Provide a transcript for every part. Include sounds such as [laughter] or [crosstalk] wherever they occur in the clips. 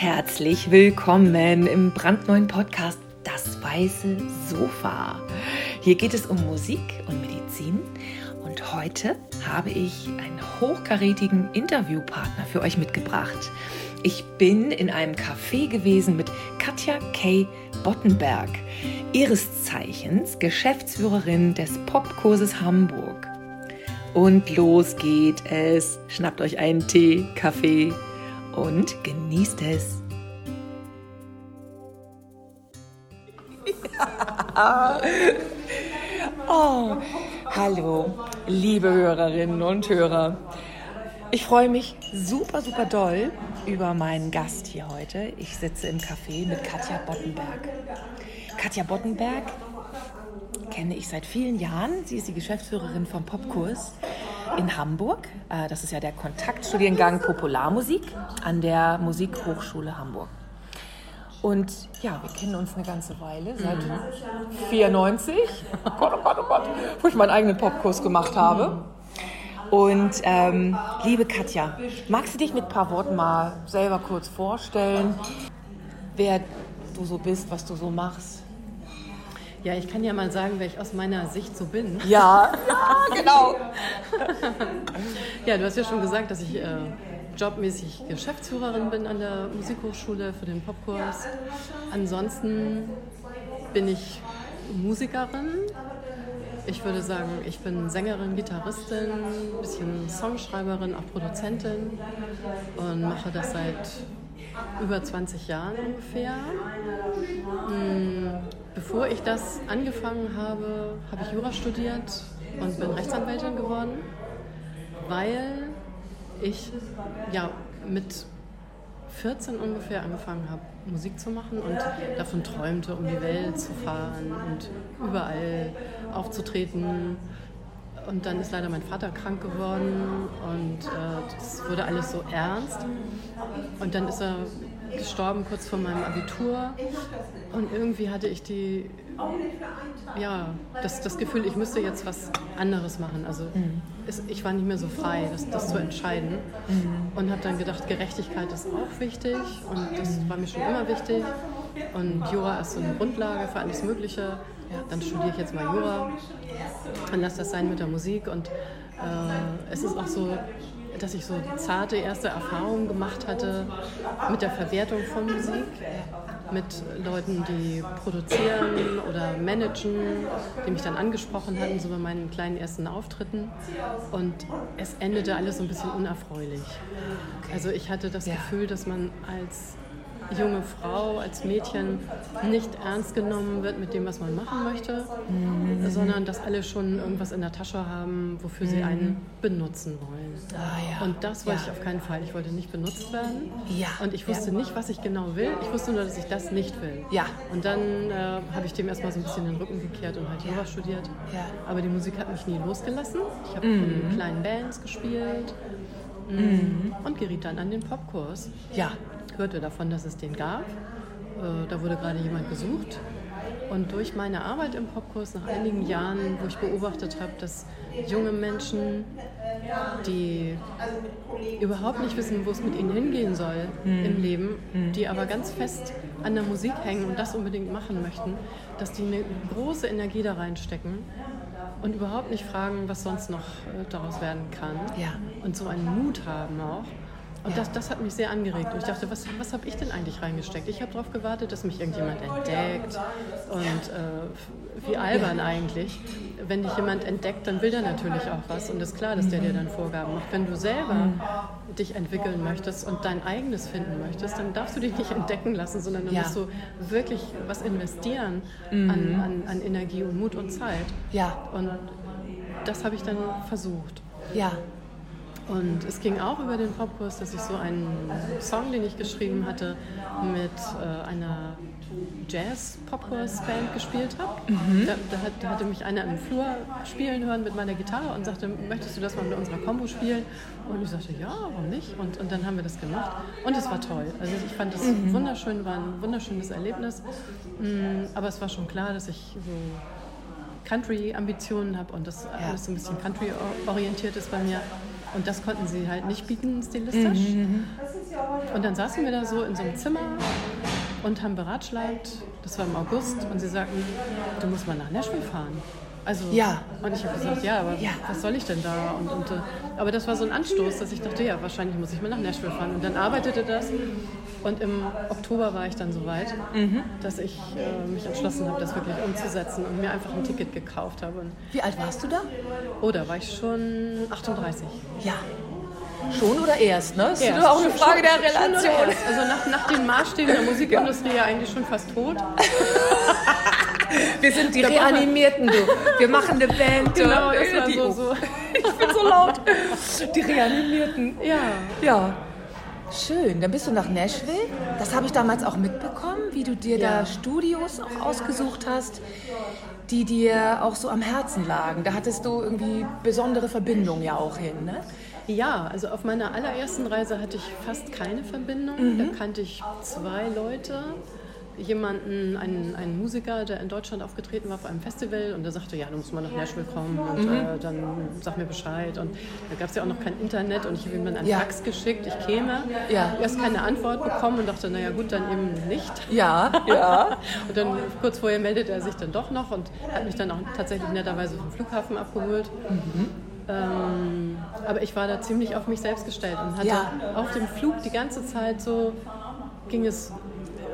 Herzlich willkommen im brandneuen Podcast Das Weiße Sofa. Hier geht es um Musik und Medizin und heute habe ich einen hochkarätigen Interviewpartner für euch mitgebracht. Ich bin in einem Café gewesen mit Katja K. Bottenberg, ihres Zeichens Geschäftsführerin des Popkurses Hamburg. Und los geht es. Schnappt euch einen Tee, Kaffee und genießt es. [laughs] oh, hallo, liebe Hörerinnen und Hörer. Ich freue mich super, super doll über meinen Gast hier heute. Ich sitze im Café mit Katja Bottenberg. Katja Bottenberg kenne ich seit vielen Jahren. Sie ist die Geschäftsführerin vom Popkurs in Hamburg. Äh, das ist ja der Kontaktstudiengang Popularmusik an der Musikhochschule Hamburg. Und ja, wir kennen uns eine ganze Weile, seit mhm. 94, oh Gott, oh Gott, oh Gott, wo ich meinen eigenen Popkurs gemacht habe. Und ähm, liebe Katja, magst du dich mit ein paar Worten mal selber kurz vorstellen, wer du so bist, was du so machst? Ja, ich kann ja mal sagen, wer ich aus meiner Sicht so bin. Ja, ja [laughs] genau. ja, du hast ja schon gesagt, dass ich äh, jobmäßig Geschäftsführerin bin an der Musikhochschule für den Popkurs. Ansonsten bin ich Musikerin. Ich würde sagen, ich bin Sängerin, Gitarristin, ein bisschen Songschreiberin, auch Produzentin und mache das seit über 20 Jahren ungefähr. Hm, bevor ich das angefangen habe, habe ich Jura studiert und bin Rechtsanwältin geworden, weil ich ja mit 14 ungefähr angefangen habe, Musik zu machen und davon träumte, um die Welt zu fahren und überall aufzutreten. Und dann ist leider mein Vater krank geworden und äh, das wurde alles so ernst. Und dann ist er gestorben kurz vor meinem Abitur und irgendwie hatte ich die, ja, das, das Gefühl, ich müsste jetzt was anderes machen. Also mhm. es, ich war nicht mehr so frei, das, das zu entscheiden mhm. und habe dann gedacht, Gerechtigkeit ist auch wichtig und das war mir schon immer wichtig und Jura ist so eine Grundlage für alles Mögliche. Ja, dann studiere ich jetzt mal Jura und lasse das sein mit der Musik und äh, es ist auch so, dass ich so zarte erste Erfahrungen gemacht hatte mit der Verwertung von Musik, mit Leuten, die produzieren oder managen, die mich dann angesprochen hatten, so bei meinen kleinen ersten Auftritten. Und es endete alles so ein bisschen unerfreulich. Also ich hatte das Gefühl, dass man als junge Frau, als Mädchen nicht ernst genommen wird mit dem, was man machen möchte, mhm. sondern dass alle schon irgendwas in der Tasche haben, wofür mhm. sie einen benutzen wollen. Ah, ja. Und das wollte ja. ich auf keinen Fall. Ich wollte nicht benutzt werden. Ja. Und ich wusste nicht, was ich genau will. Ich wusste nur, dass ich das nicht will. Ja. Und dann äh, habe ich dem erstmal so ein bisschen den Rücken gekehrt und halt Jura studiert. Ja. Aber die Musik hat mich nie losgelassen. Ich habe mhm. in kleinen Bands gespielt. Mhm. Und geriet dann an den Popkurs. Ja, hörte davon, dass es den gab. Äh, da wurde gerade jemand gesucht. Und durch meine Arbeit im Popkurs nach einigen Jahren, wo ich beobachtet habe, dass junge Menschen, die überhaupt nicht wissen, wo es mit ihnen hingehen soll mhm. im Leben, mhm. die aber ganz fest an der Musik hängen und das unbedingt machen möchten, dass die eine große Energie da reinstecken und überhaupt nicht fragen, was sonst noch äh, daraus werden kann. Ja. Und so einen Mut haben auch. Und das, das hat mich sehr angeregt. Und ich dachte, was, was habe ich denn eigentlich reingesteckt? Ich habe darauf gewartet, dass mich irgendjemand entdeckt. Und äh, wie albern eigentlich. Wenn dich jemand entdeckt, dann will der natürlich auch was. Und es ist klar, dass der dir dann Vorgaben macht. Wenn du selber dich entwickeln möchtest und dein eigenes finden möchtest, dann darfst du dich nicht entdecken lassen, sondern dann ja. musst du wirklich was investieren mhm. an, an, an Energie und Mut und Zeit. Ja. Und das habe ich dann versucht. Ja. Und es ging auch über den Popkurs, dass ich so einen Song, den ich geschrieben hatte, mit äh, einer Jazz-Popkurs-Band gespielt habe. Mhm. Da, da, hat, da, hatte mich einer im Flur spielen hören mit meiner Gitarre und sagte, möchtest du das mal mit unserer Combo spielen? Und ich sagte, ja, warum nicht? Und, und dann haben wir das gemacht. Und es war toll. Also ich fand es mhm. wunderschön, war ein wunderschönes Erlebnis. Mm, aber es war schon klar, dass ich so Country-Ambitionen habe und das ja. alles so ein bisschen Country-orientiert ist bei mir. Und das konnten sie halt nicht bieten, stilistisch. Mhm. Und dann saßen wir da so in so einem Zimmer und haben beratschlagt. Das war im August. Und sie sagten, du musst mal nach Nashville fahren. Also, ja. Und ich habe gesagt, ja, aber ja. was soll ich denn da? Und, und, äh, aber das war so ein Anstoß, dass ich dachte, ja, wahrscheinlich muss ich mal nach Nashville fahren. Und dann arbeitete das. Und im Oktober war ich dann so weit, mhm. dass ich äh, mich entschlossen habe, das wirklich umzusetzen und mir einfach ein Ticket gekauft habe. Und Wie alt warst du da? Oh, da war ich schon 38. Ja. Schon oder erst, ne? Das ist erst. auch eine Frage schon, der Relation. Also nach, nach den Maßstäben der Musikindustrie [laughs] ja eigentlich schon fast tot. [laughs] [laughs] Wir sind die Reanimierten, du. Wir machen eine Band. [laughs] Genau, das war die, so, so. [laughs] Ich bin so laut. Die Reanimierten. Ja. Ja. Schön, dann bist du nach Nashville. Das habe ich damals auch mitbekommen, wie du dir ja. da Studios auch ausgesucht hast, die dir auch so am Herzen lagen. Da hattest du irgendwie besondere Verbindungen ja auch hin, ne? Ja, also auf meiner allerersten Reise hatte ich fast keine Verbindung. Mhm. Da kannte ich zwei Leute jemanden, einen, einen Musiker, der in Deutschland aufgetreten war auf einem Festival und der sagte, ja, du musst mal nach Nashville kommen und mhm. äh, dann sag mir Bescheid. Und da gab es ja auch noch kein Internet und ich habe ihm dann einen ja. Fax geschickt, ich käme. Ja. Erst keine Antwort bekommen und dachte, naja gut, dann eben nicht. Ja, [laughs] ja. und dann kurz vorher meldete er sich dann doch noch und hat mich dann auch tatsächlich netterweise vom Flughafen abgeholt. Mhm. Ähm, aber ich war da ziemlich auf mich selbst gestellt und hatte ja. auf dem Flug die ganze Zeit so, ging es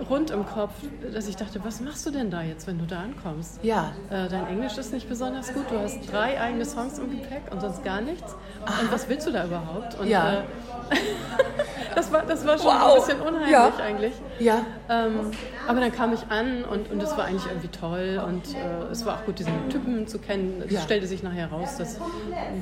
rund im Kopf, dass ich dachte, was machst du denn da jetzt, wenn du da ankommst? Ja. Äh, dein Englisch ist nicht besonders gut, du hast drei eigene Songs im Gepäck und sonst gar nichts. Aha. Und was willst du da überhaupt? Und, ja. Äh, [laughs] das, war, das war schon wow. ein bisschen unheimlich ja. eigentlich. Ja. Ähm, aber dann kam ich an und, und das war eigentlich irgendwie toll und äh, es war auch gut, diesen Typen zu kennen. Es ja. stellte sich nachher raus, dass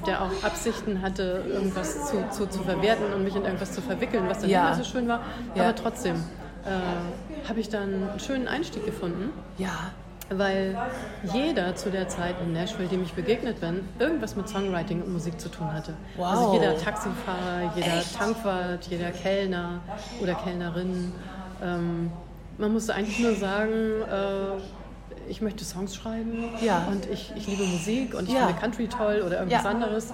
der auch Absichten hatte, irgendwas zu, zu, zu verwerten und mich in irgendwas zu verwickeln, was dann ja. nicht so schön war. Aber trotzdem äh, habe ich dann einen schönen Einstieg gefunden. Ja. Weil jeder zu der Zeit in Nashville, dem ich begegnet bin, irgendwas mit Songwriting und Musik zu tun hatte. Wow. Also jeder Taxifahrer, jeder Echt? Tankwart, jeder Kellner oder Kellnerin. Ähm, man musste eigentlich nur sagen, äh, ich möchte Songs schreiben ja. und ich, ich liebe Musik und ich ja. finde Country toll oder irgendwas ja. anderes.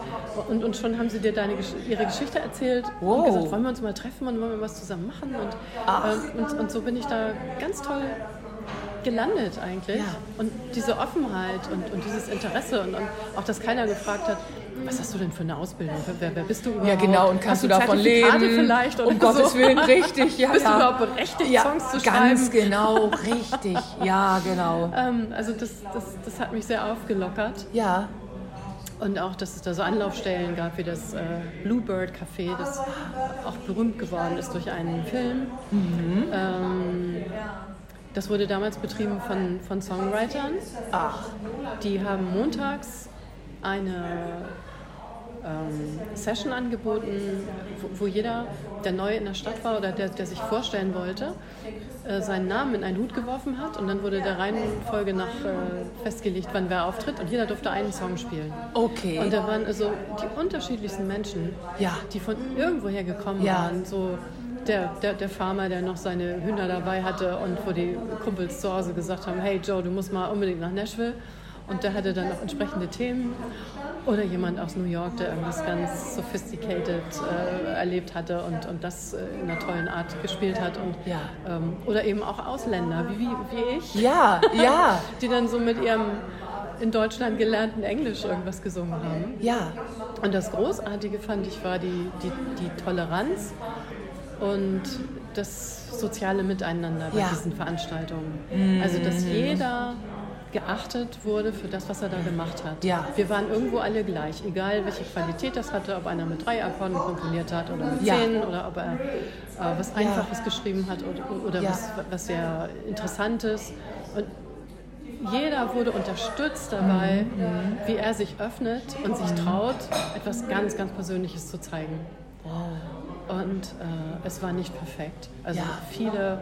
Und, und schon haben sie dir deine, ihre Geschichte erzählt wow. und gesagt, wollen wir uns mal treffen und wollen wir was zusammen machen. Und, ähm, und, und so bin ich da ganz toll gelandet eigentlich. Ja. Und diese Offenheit und, und dieses Interesse und, und, auch, dass keiner gefragt hat, was hast du denn für eine Ausbildung? Wer, wer bist du überhaupt? Ja, genau, und kannst du, davon leben? vielleicht Um so? Gottes Willen, richtig, ja. Bist ja. du überhaupt berechtigt, ja, Songs zu ganz schreiben? Ganz genau, richtig, ja, genau. [laughs] Ähm, also das, das, das hat mich sehr aufgelockert. Ja. Und auch, dass es da so Anlaufstellen gab wie das äh, Bluebird Café, das auch berühmt geworden ist durch einen Film. Mhm. Ähm, das wurde damals betrieben von, von Songwritern. Ach. Die haben montags eine ähm, Session angeboten, wo, wo, jeder, der neu in der Stadt war oder der, der sich vorstellen wollte, äh, seinen Namen in einen Hut geworfen hat und dann wurde der Reihenfolge nach äh, festgelegt, wann wer auftritt und jeder durfte einen Song spielen. Okay. Und da waren also die unterschiedlichsten Menschen, ja. die von irgendwoher gekommen ja. waren, so der, der, der Farmer, der noch seine Hühner dabei hatte und wo die Kumpels zu Hause gesagt haben, hey Joe, du musst mal unbedingt nach Nashville. Und der hatte dann noch entsprechende Themen. Oder jemand aus New York, der irgendwas ganz sophisticated äh, erlebt hatte und, und das äh, in einer tollen Art gespielt hat. Und, ja. ähm, oder eben auch Ausländer, wie, wie, wie ich. Ja, [laughs] ja. Die dann so mit ihrem in Deutschland gelernten Englisch irgendwas gesungen haben. Ja. Und das Großartige fand ich war die, die, die Toleranz und das soziale Miteinander bei ja. diesen Veranstaltungen. Mm. Also, dass jeder geachtet wurde für das, was er da gemacht hat. Ja. Wir waren irgendwo alle gleich, egal welche Qualität das hatte, ob einer mit drei Akkorden komponiert hat oder mit ja. zehn oder ob er äh, was Einfaches ja. geschrieben hat oder, oder ja. was, was sehr Interessantes. Und jeder wurde unterstützt dabei, mhm. wie er sich öffnet und sich traut, etwas ganz, ganz Persönliches zu zeigen. Wow. Und äh, es war nicht perfekt. Also viele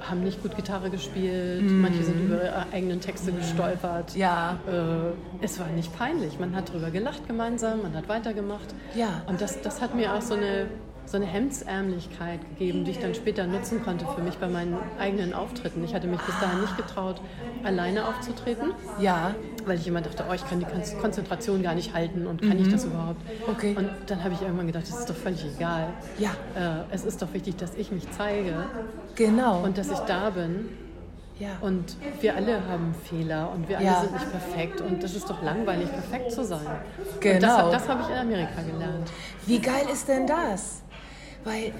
haben nicht gut Gitarre gespielt, manche sind über ihre eigenen Texte gestolpert. Ja. Äh, es war nicht peinlich. Man hat darüber gelacht gemeinsam, man hat weitergemacht. Ja. Und das, das hat mir auch so eine so eine Hemdsärmlichkeit gegeben, die ich dann später nutzen konnte für mich bei meinen eigenen Auftritten. Ich hatte mich bis dahin nicht getraut, alleine aufzutreten. Ja. Weil ich immer dachte, oh, ich kann die Konzentration gar nicht halten und kann mhm. ich das überhaupt? Okay. Und dann habe ich irgendwann gedacht, das ist doch völlig egal. Ja. Äh, es ist doch wichtig, dass ich mich zeige. Genau. Und dass ich da bin. Ja. Und wir alle haben Fehler und wir alle Ja. sind nicht perfekt. Und das ist doch langweilig, perfekt zu sein. Und Genau. das, hab- das habe ich in Amerika gelernt. Wie geil ist denn das? Weil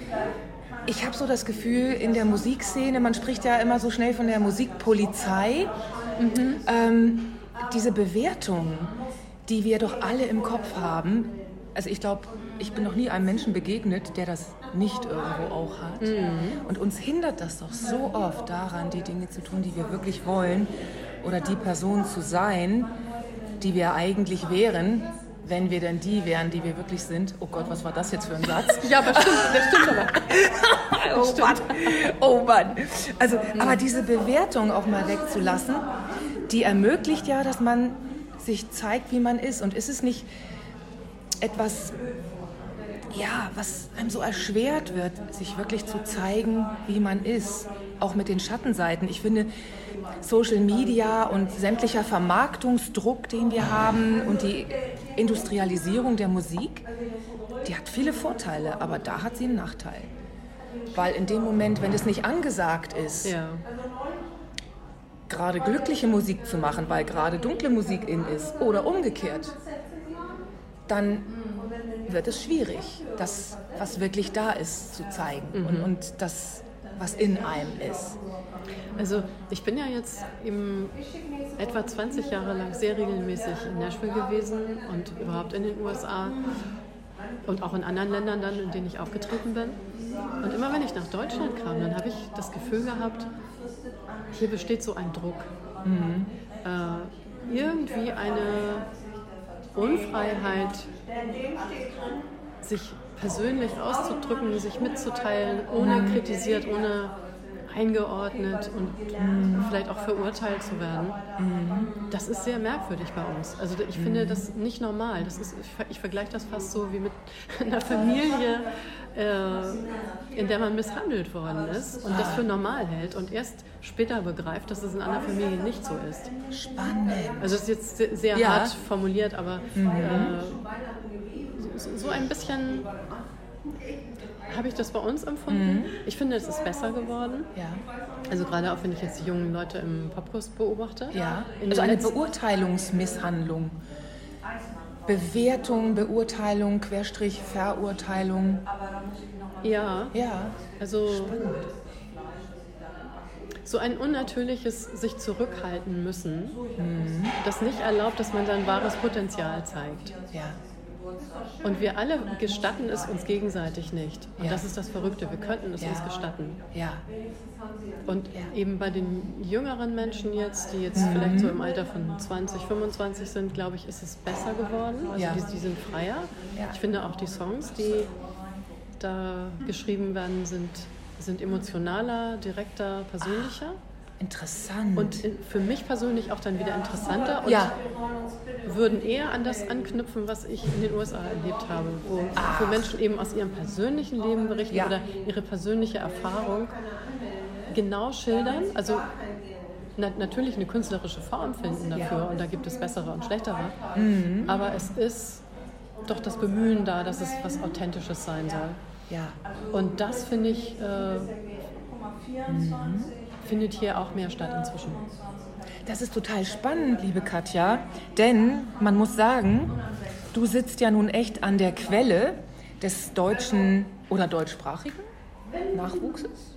ich habe so das Gefühl, in der Musikszene, man spricht ja immer so schnell von der Musikpolizei, ähm, diese Bewertung, die wir doch alle im Kopf haben. Also ich glaube, ich bin noch nie einem Menschen begegnet, der das nicht irgendwo auch hat. Und uns hindert das doch so oft daran, die Dinge zu tun, die wir wirklich wollen oder die Person zu sein, die wir eigentlich wären, wenn wir denn die wären, die wir wirklich sind. Oh Gott, was war das jetzt für ein Satz? [laughs] Ja, aber stimmt, das stimmt aber. [laughs] Oh Mann, oh Mann. Also, aber diese Bewertung auch mal wegzulassen, die ermöglicht ja, dass man sich zeigt, wie man ist. Und ist es nicht etwas, ja, was einem so erschwert wird, sich wirklich zu zeigen, wie man ist, auch mit den Schattenseiten. Ich finde, Social Media und sämtlicher Vermarktungsdruck, den wir haben und die Industrialisierung der Musik, die hat viele Vorteile, aber da hat sie einen Nachteil. Weil in dem Moment, wenn es nicht angesagt ist, Ja. gerade glückliche Musik zu machen, weil gerade dunkle Musik in ist oder umgekehrt, dann wird es schwierig, das, was wirklich da ist, zu zeigen und, und das, was in einem ist. Also ich bin ja jetzt eben etwa 20 Jahre lang sehr regelmäßig in Nashville gewesen und überhaupt in den USA und auch in anderen Ländern dann, in denen ich aufgetreten bin. Und immer wenn ich nach Deutschland kam, dann habe ich das Gefühl gehabt, hier besteht so ein Druck. Äh, irgendwie eine Unfreiheit, sich persönlich auszudrücken, sich mitzuteilen, ohne kritisiert, ohne eingeordnet und vielleicht auch verurteilt zu werden. Das ist sehr merkwürdig bei uns. Also ich finde das nicht normal. Das ist, ich, ich vergleiche das fast so wie mit [laughs] einer Familie, äh, in der man misshandelt worden ist und das für normal hält und erst später begreift, dass es in einer Familie nicht so ist. Spannend. Also das ist jetzt sehr, Ja. hart formuliert, aber äh, so, ein bisschen habe ich das bei uns empfunden. Ich finde, es ist besser geworden. Ja, Also gerade auch wenn ich jetzt die jungen Leute im Popkurs beobachte. ja. Also eine Beurteilungsmisshandlung. Bewertung, Beurteilung, Querstrich, Verurteilung. Ja, Ja, also so ein unnatürliches sich zurückhalten müssen, das nicht erlaubt, dass man sein wahres Potenzial zeigt. ja. Und wir alle gestatten es uns gegenseitig nicht. Und Ja. das ist das Verrückte. Wir könnten es Ja. uns gestatten. Ja, Und eben bei den jüngeren Menschen jetzt, die jetzt vielleicht so im Alter von 20, 25 sind, glaube ich, ist es besser geworden. Also Ja. die, die sind freier. Ich finde auch die Songs, die da geschrieben werden, sind, sind emotionaler, direkter, persönlicher. Interessant. Und für mich persönlich auch dann wieder interessanter und ja, würden eher an das anknüpfen, was ich in den USA erlebt habe, wo, wo Menschen eben aus ihrem persönlichen Leben berichten Ja. oder ihre persönliche Erfahrung genau schildern. Also na, natürlich eine künstlerische Form finden dafür Ja. und da gibt es bessere und schlechtere. Mhm. Aber es ist doch das Bemühen da, dass es was Authentisches sein soll. ja. Und das finde ich, äh, findet hier auch mehr statt inzwischen. Das ist total spannend, liebe Katja, denn man muss sagen, du sitzt ja nun echt an der Quelle des deutschen oder deutschsprachigen Nachwuchses.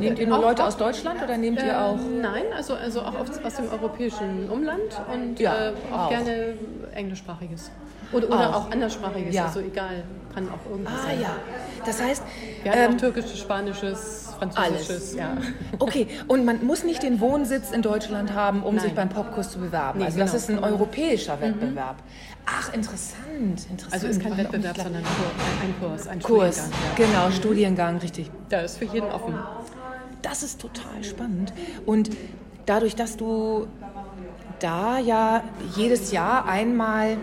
Nehmt ihr nur Auch- Leute aus Deutschland oder nehmt ihr auch? Ähm, Nein, also, also auch aus, aus dem europäischen Umland und Ja, äh, auch, auch. gerne englischsprachiges. Oder, oder Auch. auch, anderssprachiges, Ja. also egal, kann auch irgendwas Ah sein. ja, das heißt, Wir haben ähm, auch türkisches, spanisches, französisches, ja. [laughs] okay, und man muss nicht den Wohnsitz in Deutschland haben, um Nein. sich beim Popkurs zu bewerben. Nee, also das genau. ist ein europäischer Wettbewerb. Ach, interessant, interessant. Also ist kein War Wettbewerb, sondern ein Kurs, ein Kurs, Studiengang. Ja. genau, Studiengang, richtig. Der ist für jeden offen. Das ist total spannend. Und dadurch, dass du da ja jedes Jahr einmal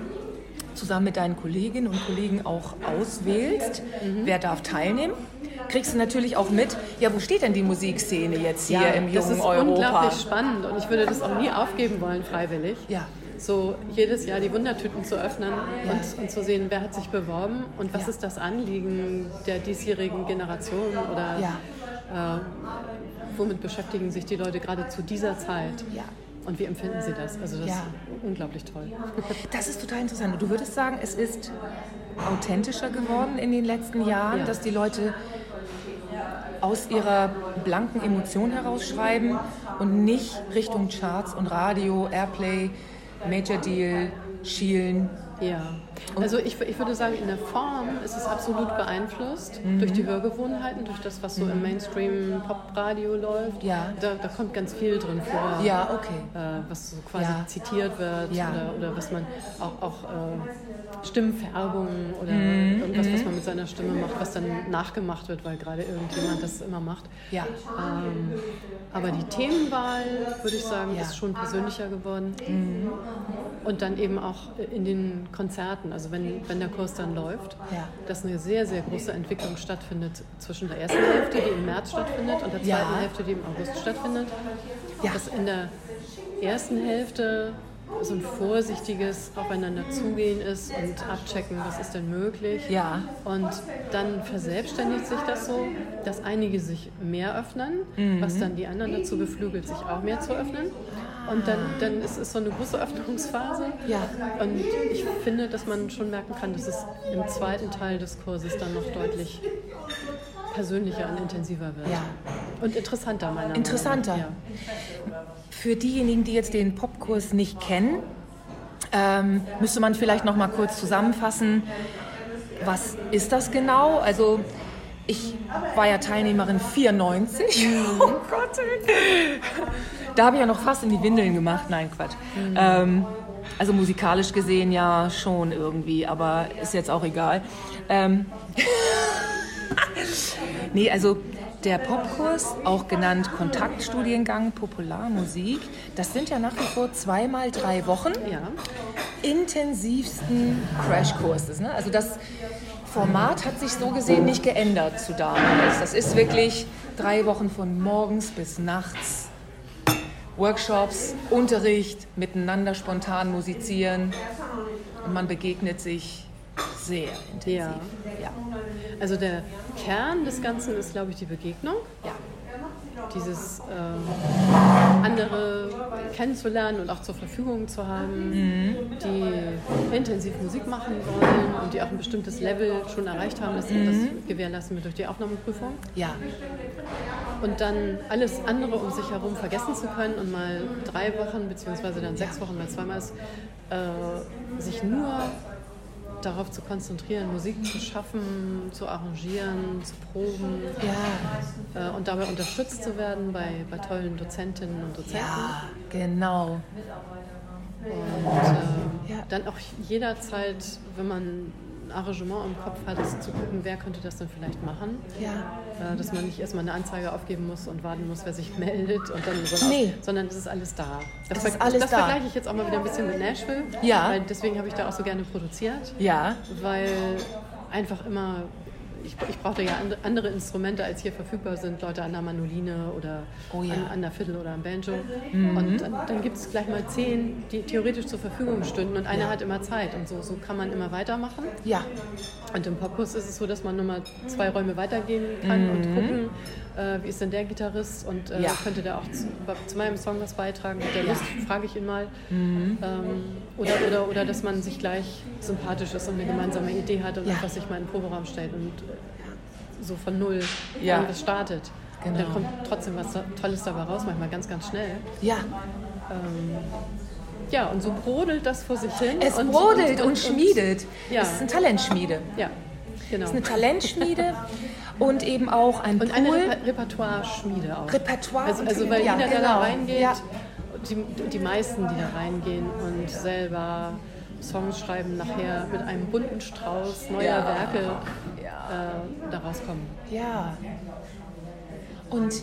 zusammen mit deinen Kolleginnen und Kollegen auch auswählst, mhm. wer darf teilnehmen, kriegst du natürlich auch mit, ja, wo steht denn die Musikszene jetzt hier ja, im jungen Europa? Das ist Europa? unglaublich spannend und ich würde das auch nie aufgeben wollen, freiwillig. Ja. So jedes Jahr die Wundertüten zu öffnen ja. und, und, zu sehen, wer hat sich beworben und was ja. ist das Anliegen der diesjährigen Generation oder äh, womit beschäftigen sich die Leute gerade zu dieser Zeit. Ja. Und wie empfinden Sie das? Also das ja. ist unglaublich toll. [laughs] Das ist total interessant. Du würdest sagen, es ist authentischer geworden in den letzten Jahren, ja. dass die Leute aus ihrer blanken Emotion herausschreiben und nicht Richtung Charts und Radio, Airplay, Major Deal schielen. Ja. Also ich, ich würde sagen, in der Form ist es absolut beeinflusst mhm. durch die Hörgewohnheiten, durch das, was so mhm. im Mainstream-Pop-Radio läuft. Ja. Da, da, kommt ganz viel drin vor. Ja, okay. Äh, was so quasi ja. zitiert wird ja. oder, oder was man auch, auch äh, Stimmfärbungen oder mhm. irgendwas, was mhm. man mit seiner Stimme macht, was dann nachgemacht wird, weil gerade irgendjemand das immer macht. Ja. Ähm, aber die Themenwahl, würde ich sagen, ist schon persönlicher geworden. Mhm. Und dann eben auch in den Konzerten, also wenn, wenn der Kurs dann läuft, ja. dass eine sehr, sehr große Entwicklung stattfindet zwischen der ersten Hälfte, die im März stattfindet, und der zweiten ja. Hälfte, die im August stattfindet. Ja. Dass in der ersten Hälfte so ein vorsichtiges Aufeinander zugehen ist und abchecken, was ist denn möglich. Ja. Und dann verselbstständigt sich das so, dass einige sich mehr öffnen, mhm. was dann die anderen dazu beflügelt, sich auch mehr zu öffnen. Und dann, dann ist es so eine große Öffnungsphase. Ja. Und ich finde, dass man schon merken kann, dass es im zweiten Teil des Kurses dann noch deutlich persönlicher und intensiver wird. Ja. Und interessanter, meiner Meinung nach. Interessanter. Ja. Für diejenigen, die jetzt den Popkurs nicht kennen, ähm, müsste man vielleicht noch mal kurz zusammenfassen, was ist das genau? Also ich war ja Teilnehmerin 94. Mhm. [laughs] Oh Gott. Da habe ich ja noch fast in die Windeln gemacht. Nein, Quatsch. Mhm. Ähm, also musikalisch gesehen ja schon irgendwie, aber ist jetzt auch egal. Ähm [laughs] nee, also der Popkurs, auch genannt Kontaktstudiengang Popularmusik, das sind ja nach wie vor zweimal drei Wochen ja. intensivsten Crashkurses. Ne? Also das Format hat sich so gesehen nicht geändert zu damals. Das ist wirklich drei Wochen von morgens bis nachts. Workshops, Unterricht, miteinander spontan musizieren und man begegnet sich sehr intensiv. Ja. ja. Also der Kern des Ganzen ist, glaube ich, die Begegnung. Ja. Dieses ähm, andere kennenzulernen und auch zur Verfügung zu haben, mhm. die intensiv Musik machen wollen und die auch ein bestimmtes Level schon erreicht haben. Das, mhm. das gewährleisten wir durch die Aufnahmeprüfung. Ja. Und dann alles andere um sich herum vergessen zu können und mal drei Wochen, beziehungsweise dann sechs Wochen, weil zweimal ist, äh, sich nur darauf zu konzentrieren, Musik zu schaffen, zu arrangieren, zu proben ja. äh, und dabei unterstützt zu werden bei, bei tollen Dozentinnen und Dozenten. Ja, genau. Und äh, ja. dann auch jederzeit, wenn man Arrangement im Kopf hat, ist zu gucken, wer könnte das denn vielleicht machen. Ja. Äh, dass man nicht erstmal eine Anzeige aufgeben muss und warten muss, wer sich [laughs] meldet und dann so nee. sondern es ist alles da. Das, das, ist alles das da. vergleiche ich jetzt auch mal wieder ein bisschen mit Nashville. Ja. Deswegen habe ich da auch so gerne produziert. Ja. Weil einfach immer ich, ich brauchte ja andere Instrumente, als hier verfügbar sind. Leute an der Manoline oder oh ja. an, an, der Fiddle oder am Banjo. Mhm. Und dann, dann gibt es gleich mal zehn, die theoretisch zur Verfügung stünden und einer ja. hat immer Zeit. Und so, so kann man immer weitermachen. Ja. Und im Popkurs ist es so, dass man nur mal zwei Räume weitergehen kann mhm. und gucken, äh, wie ist denn der Gitarrist und äh, ja. könnte der auch zu, zu, meinem Song was beitragen? Hat der Lust? Frage ich ihn mal. Mhm. Ähm, oder, oder, oder dass man sich gleich sympathisch ist und eine gemeinsame Idee hat und einfach sich mal in den Proberaum stellt und so von null ja. das startet. Genau. Und dann kommt trotzdem was Tolles dabei raus, manchmal ganz, ganz schnell. Ja. Ähm, ja, und so brodelt das vor sich hin. Es und, brodelt und, und, und schmiedet. Ja. Es ist eine Talentschmiede. Ja, genau. Es ist eine Talentschmiede und eben auch ein und Pool. eine Reper Repertoire-Schmiede auch. Repertoire. Also, also weil ja, jeder, genau. der da genau. reingeht, ja. die, die meisten, die da reingehen und selber Songs schreiben, nachher mit einem bunten Strauß neuer ja. Werke äh, da rauskommen. Ja. Und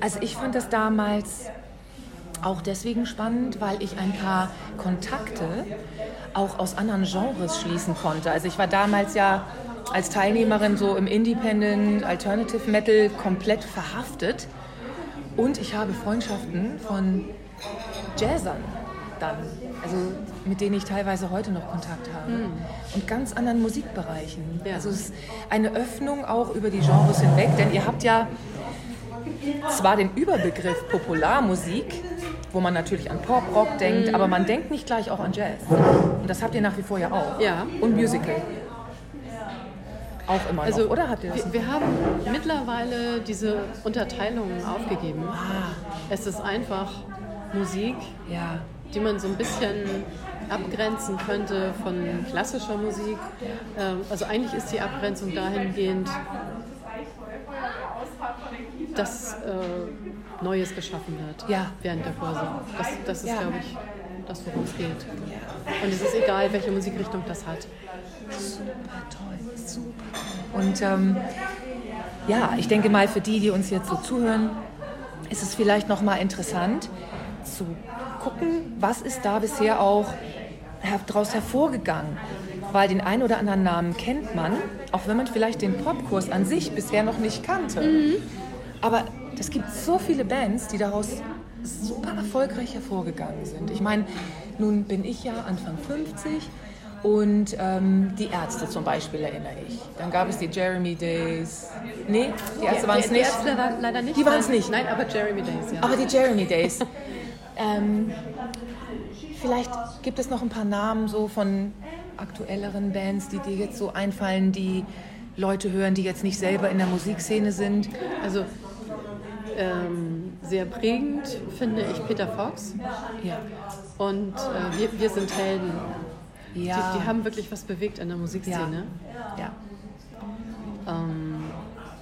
also ich fand das damals auch deswegen spannend, weil ich ein paar Kontakte auch aus anderen Genres schließen konnte. Also ich war damals ja als Teilnehmerin so im Independent Alternative Metal komplett verhaftet und ich habe Freundschaften von Jazzern dann, also mit denen ich teilweise heute noch Kontakt habe mhm. und ganz anderen Musikbereichen. Ja. Also es ist eine Öffnung auch über die Genres hinweg, denn ihr habt ja zwar den Überbegriff Popularmusik, wo man natürlich an Pop, Rock denkt, mhm. aber man denkt nicht gleich auch an Jazz. Und das habt ihr nach wie vor ja auch. Ja. Und Musical. Auch immer also, noch, oder habt ihr das? Wir, wir haben mittlerweile diese Unterteilungen aufgegeben. Ah. Es ist einfach Musik, ja. die man so ein bisschen abgrenzen könnte von klassischer Musik. Ähm, also eigentlich ist die Abgrenzung dahingehend, dass äh, Neues geschaffen wird ja. während der Kurse. Das, das ist, ja. glaube ich, das, worum es geht. Und es ist egal, welche Musikrichtung das hat. Super toll, super toll. Und ähm, ja, ich denke mal, für die, die uns jetzt so zuhören, ist es vielleicht nochmal interessant zu gucken, was ist da bisher auch daraus hervorgegangen. Weil den einen oder anderen Namen kennt man, auch wenn man vielleicht den Popkurs an sich bisher noch nicht kannte. Mhm. Aber es gibt so viele Bands, die daraus super erfolgreich hervorgegangen sind. Ich meine, nun bin ich ja Anfang 50 und ähm, die Ärzte zum Beispiel erinnere ich. Dann gab es die Jeremy Days. Nee, die Ärzte waren es nicht. Die Ärzte leider nicht. Die waren es nicht. Nein, aber Jeremy Days, ja. Aber die Jeremy Days. ähm, vielleicht gibt es noch ein paar Namen so von aktuelleren Bands, die dir jetzt so einfallen, die Leute hören, die jetzt nicht selber in der Musikszene sind. Also ähm, sehr prägend finde ich Peter Fox. Ja. Und äh, wir, wir sind Helden. Ja. Die, die, haben wirklich was bewegt in der Musikszene. Ja. ja. Ähm,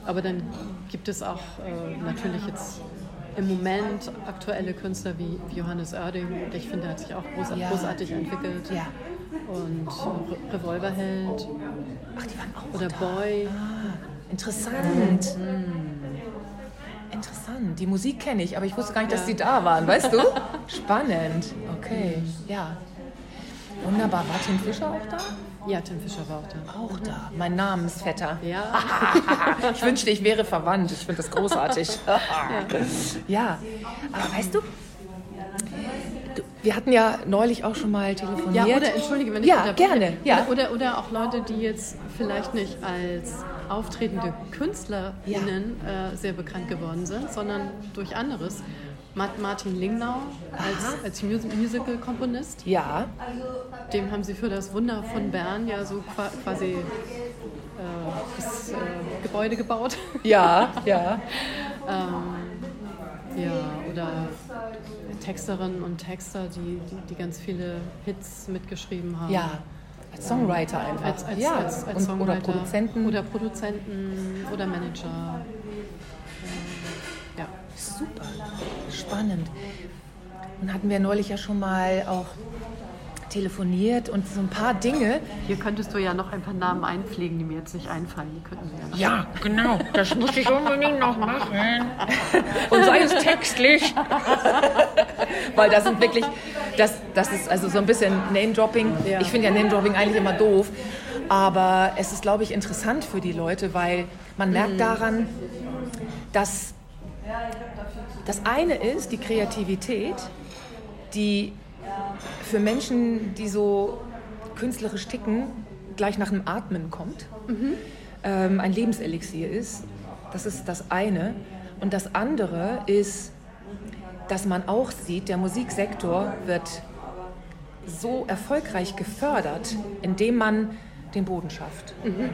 aber dann gibt es auch äh, natürlich jetzt im Moment aktuelle Künstler wie, wie Johannes Oerding. Ich finde, er hat sich auch groß, ja. großartig entwickelt. Ja. Und Re Revolverheld. Ach, die waren auch Oder da. Boy. Ah, interessant. Mhm. Interessant. Die Musik kenne ich, aber ich wusste gar nicht, dass die da waren, weißt du? [laughs] Spannend. Okay, ja. Wunderbar. War Tim Fischer auch da? Ja, Tim Fischer war auch da. Auch da. Mein Namensvetter. Ja. [laughs] ich wünschte, ich wäre verwandt. Ich finde das großartig. [laughs] ja. Aber weißt du, wir hatten ja neulich auch schon mal telefoniert. Ja, oder entschuldige, wenn ich Ja, gerne. Ja. Oder, oder, oder auch Leute, die jetzt vielleicht nicht als auftretende KünstlerInnen äh, sehr bekannt geworden sind, sondern durch anderes. Martin Lingnau als, als Musical-Komponist. Ja. Dem haben sie für das Wunder von Bern ja so quasi äh, das äh, Gebäude gebaut. Ja, ja. ähm, ja, oder Texterinnen und Texter, die, die, die, ganz viele Hits mitgeschrieben haben. Ja, als Songwriter einfach. Als, als, ja. als, als und, Oder Produzenten. Oder Produzenten oder Manager. Ja. Super, spannend. Und hatten wir neulich ja schon mal auch telefoniert und so ein paar Dinge. Hier könntest du ja noch ein paar Namen einpflegen, die mir jetzt nicht einfallen. Die könnten wir ja, noch ja, genau. Das muss ich unbedingt noch machen. Und sei es textlich. [laughs] Weil das sind wirklich, das, das ist also so ein bisschen Name-Dropping. Ja. Ich finde ja Name-Dropping eigentlich immer doof. Aber es ist, glaube ich, interessant für die Leute, weil man merkt mhm. daran, dass das eine ist die Kreativität, die für Menschen, die so künstlerisch ticken, gleich nach dem Atmen kommt, mhm. ähm, ein Lebenselixier ist. Das ist das eine. Und das andere ist, dass man auch sieht, der Musiksektor wird so erfolgreich gefördert, indem man den Boden schafft. Mhm.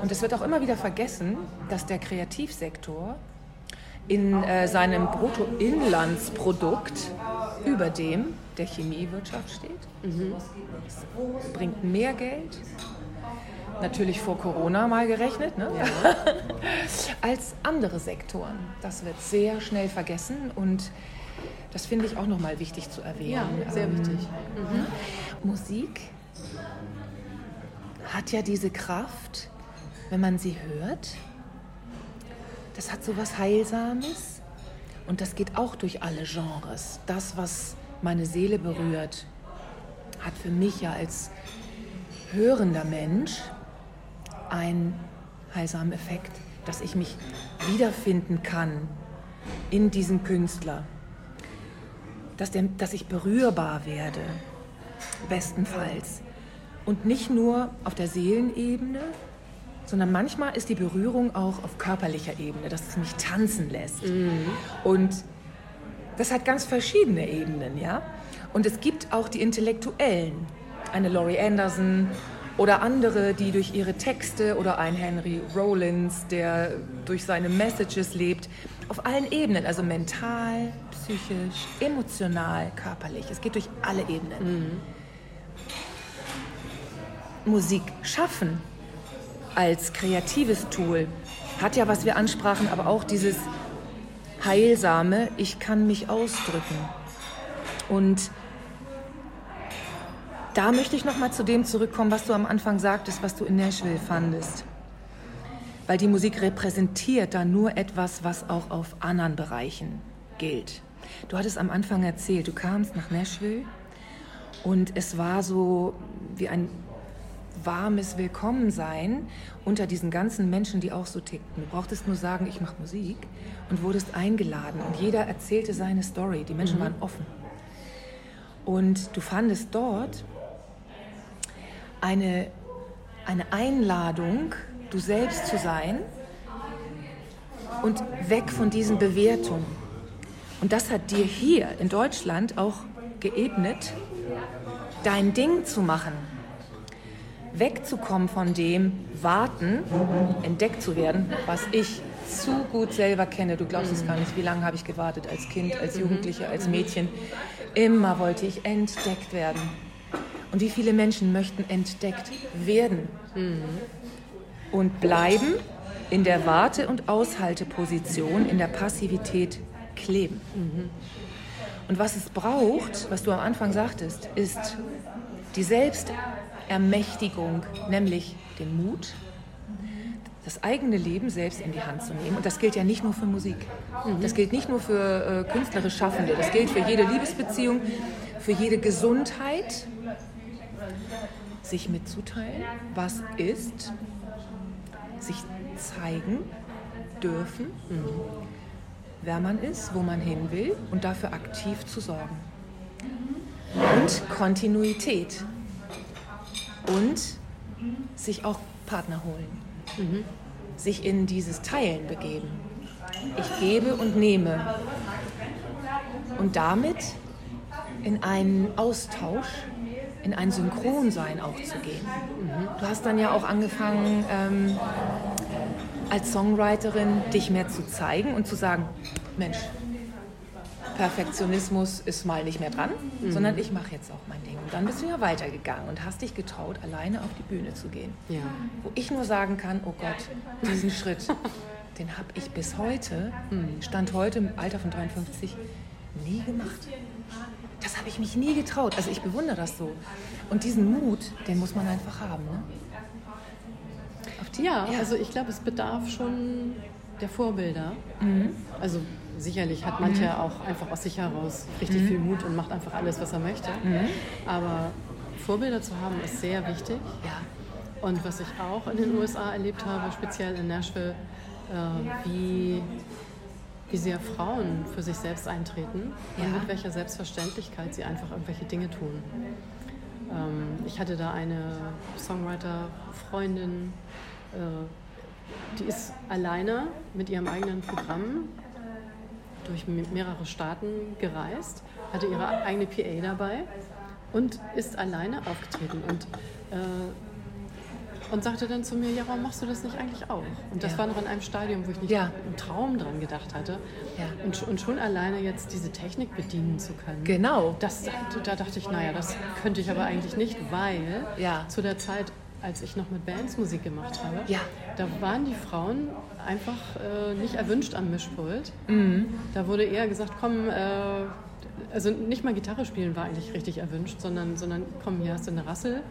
Und es wird auch immer wieder vergessen, dass der Kreativsektor in äh, seinem Bruttoinlandsprodukt über dem der Chemiewirtschaft steht. Mhm. Es bringt mehr Geld, natürlich vor Corona mal gerechnet, ne? ja. [laughs] als andere Sektoren. Das wird sehr schnell vergessen und das finde ich auch nochmal wichtig zu erwähnen. Ja, sehr ähm, wichtig. Mhm. Musik hat ja diese Kraft, wenn man sie hört. Das hat so was Heilsames und das geht auch durch alle Genres. Das, was meine Seele berührt, hat für mich ja als hörender Mensch einen heilsamen Effekt, dass ich mich wiederfinden kann in diesem Künstler, dass, der, dass ich berührbar werde, bestenfalls. Und nicht nur auf der Seelenebene, sondern manchmal ist die Berührung auch auf körperlicher Ebene, dass es mich tanzen lässt. Mhm. Und das hat ganz verschiedene Ebenen, ja. Und es gibt auch die Intellektuellen, eine Laurie Anderson oder andere, die durch ihre Texte oder ein Henry Rollins, der durch seine Messages lebt, auf allen Ebenen, also mental, psychisch, emotional, körperlich. Es geht durch alle Ebenen. Mhm. Musik schaffen als kreatives Tool hat ja, was wir ansprachen, aber auch dieses heilsame, ich kann mich ausdrücken. Und da möchte ich noch mal zu dem zurückkommen, was du am Anfang sagtest, was du in Nashville fandest. Weil die Musik repräsentiert da nur etwas, was auch auf anderen Bereichen gilt. Du hattest am Anfang erzählt, du kamst nach Nashville und es war so wie ein warmes Willkommensein unter diesen ganzen Menschen, die auch so tickten. Du brauchtest nur sagen, ich mache Musik und wurdest eingeladen und jeder erzählte seine Story. Die Menschen mhm. waren offen. Und du fandest dort eine, eine Einladung, du selbst zu sein und weg von diesen Bewertungen. Und das hat dir hier in Deutschland auch geebnet, dein Ding zu machen wegzukommen von dem Warten, entdeckt zu werden, was ich zu gut selber kenne. Du glaubst es gar nicht, wie lange habe ich gewartet als Kind, als Jugendliche, als Mädchen. Immer wollte ich entdeckt werden. Und wie viele Menschen möchten entdeckt werden und bleiben in der Warte- und Aushalteposition, in der Passivität kleben. Und was es braucht, was du am Anfang sagtest, ist die Selbst Ermächtigung, nämlich den Mut, das eigene Leben selbst in die Hand zu nehmen. Und das gilt ja nicht nur für Musik. Das gilt nicht nur für äh, künstlerisch Schaffende. Das gilt für jede Liebesbeziehung, für jede Gesundheit. Sich mitzuteilen, was ist, sich zeigen dürfen, mhm. wer man ist, wo man hin will und dafür aktiv zu sorgen. Und Kontinuität und sich auch Partner holen, mhm. sich in dieses Teilen begeben. Ich gebe und nehme und damit in einen Austausch, in ein Synchronsein auch zu gehen. Mhm. Du hast dann ja auch angefangen, ähm, als Songwriterin dich mehr zu zeigen und zu sagen, Mensch, Perfektionismus ist mal nicht mehr dran, mhm. sondern ich mache jetzt auch mein Ding. Und dann bist du ja weitergegangen und hast dich getraut, alleine auf die Bühne zu gehen. Ja. Wo ich nur sagen kann, oh Gott, diesen Schritt, den habe ich bis heute, mhm. Stand heute im Alter von 53, nie gemacht. Das habe ich mich nie getraut. Also ich bewundere das so. Und diesen Mut, den muss man einfach haben. Ne? ja, ja, also ich glaube, es bedarf schon der Vorbilder. Mhm. Also sicherlich hat mancher mhm. auch einfach aus sich heraus richtig mhm. viel Mut und macht einfach alles, was er möchte. Mhm. Aber Vorbilder zu haben ist sehr wichtig. Ja. Und was ich auch in den USA erlebt habe, speziell in Nashville, äh, wie, wie sehr Frauen für sich selbst eintreten ja. und mit welcher Selbstverständlichkeit sie einfach irgendwelche Dinge tun. Ähm, ich hatte da eine Songwriter-Freundin, äh, die ist alleine mit ihrem eigenen Programm durch mehrere Staaten gereist, hatte ihre eigene PA dabei und ist alleine aufgetreten und, äh, und sagte dann zu mir, ja, warum machst du das nicht eigentlich auch? Und das ja. war noch in einem Stadium, wo ich nicht ja. einen Traum dran gedacht hatte. Ja. Und, und, schon alleine jetzt diese Technik bedienen zu können. Genau. Das, da dachte ich, naja, das könnte ich aber eigentlich nicht, weil zu der Zeit als ich noch mit Bands Musik gemacht habe, ja. da waren die Frauen einfach äh, nicht erwünscht am Mischpult. Mhm. Da wurde eher gesagt, komm, äh, also nicht mal Gitarre spielen war eigentlich richtig erwünscht, sondern, sondern komm, hier hast du eine Rassel